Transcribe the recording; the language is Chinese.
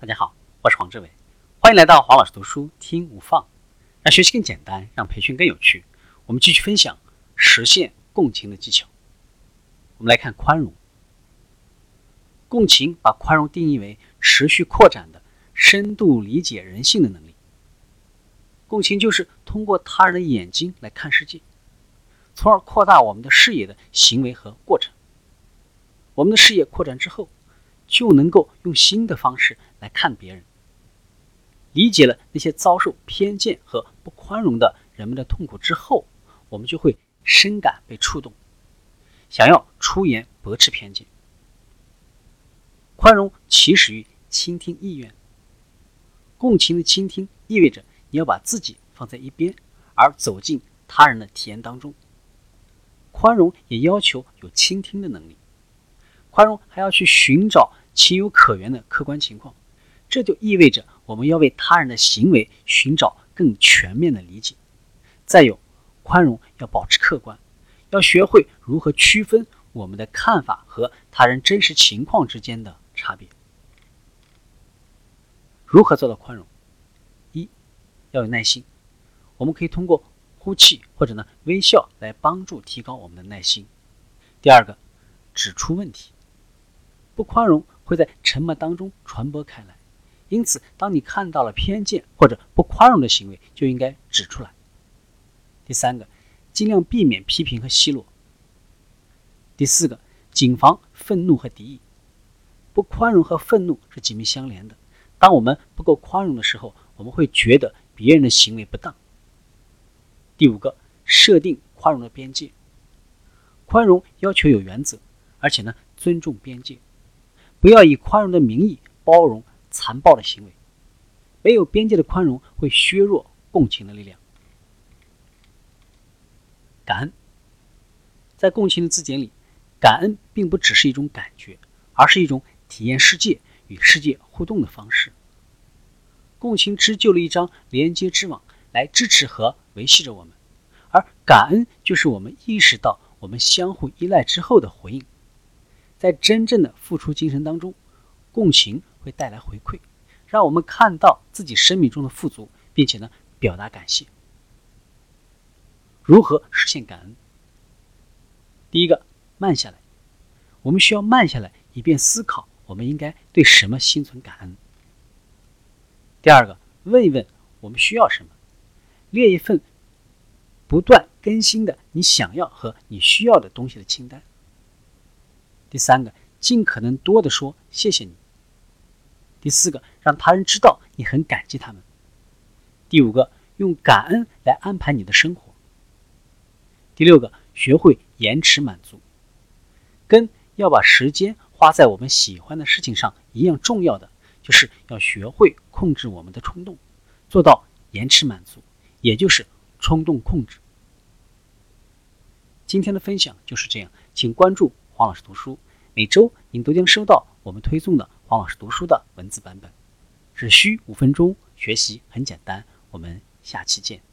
大家好，我是黄志伟，欢迎来到黄老师读书听无放，让学习更简单，让培训更有趣。我们继续分享实现共情的技巧。我们来看宽容。共情把宽容定义为持续扩展的、深度理解人性的能力。共情就是通过他人的眼睛来看世界，从而扩大我们的视野的行为和过程。我们的视野扩展之后。就能够用新的方式来看别人，理解了那些遭受偏见和不宽容的人们的痛苦之后，我们就会深感被触动，想要出言驳斥偏见。宽容起始于倾听意愿，共情的倾听意味着你要把自己放在一边，而走进他人的体验当中。宽容也要求有倾听的能力。宽容还要去寻找情有可原的客观情况，这就意味着我们要为他人的行为寻找更全面的理解。再有，宽容要保持客观，要学会如何区分我们的看法和他人真实情况之间的差别。如何做到宽容？一，要有耐心。我们可以通过呼气或者呢微笑来帮助提高我们的耐心。第二个，指出问题。不宽容会在沉默当中传播开来，因此，当你看到了偏见或者不宽容的行为，就应该指出来。第三个，尽量避免批评和奚落。第四个，谨防愤怒和敌意。不宽容和愤怒是紧密相连的。当我们不够宽容的时候，我们会觉得别人的行为不当。第五个，设定宽容的边界。宽容要求有原则，而且呢，尊重边界。不要以宽容的名义包容残暴的行为，没有边界的宽容会削弱共情的力量。感恩，在共情的字典里，感恩并不只是一种感觉，而是一种体验世界与世界互动的方式。共情织就了一张连接之网，来支持和维系着我们，而感恩就是我们意识到我们相互依赖之后的回应。在真正的付出精神当中，共情会带来回馈，让我们看到自己生命中的富足，并且呢表达感谢。如何实现感恩？第一个，慢下来，我们需要慢下来，以便思考我们应该对什么心存感恩。第二个，问一问我们需要什么，列一份不断更新的你想要和你需要的东西的清单。第三个，尽可能多的说谢谢你。第四个，让他人知道你很感激他们。第五个，用感恩来安排你的生活。第六个，学会延迟满足，跟要把时间花在我们喜欢的事情上一样重要的，就是要学会控制我们的冲动，做到延迟满足，也就是冲动控制。今天的分享就是这样，请关注。黄老师读书，每周您都将收到我们推送的黄老师读书的文字版本，只需五分钟，学习很简单。我们下期见。